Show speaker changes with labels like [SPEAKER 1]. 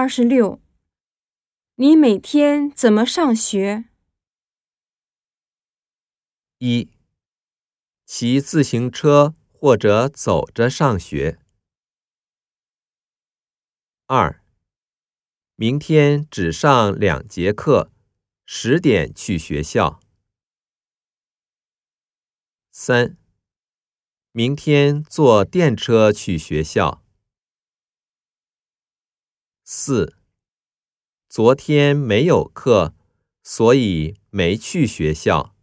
[SPEAKER 1] 二十六，你每天怎么上学？
[SPEAKER 2] 一、骑自行车或者走着上学。二、明天只上两节课，十点去学校。三、明天坐电车去学校。四、昨天没有课，所以没去学校。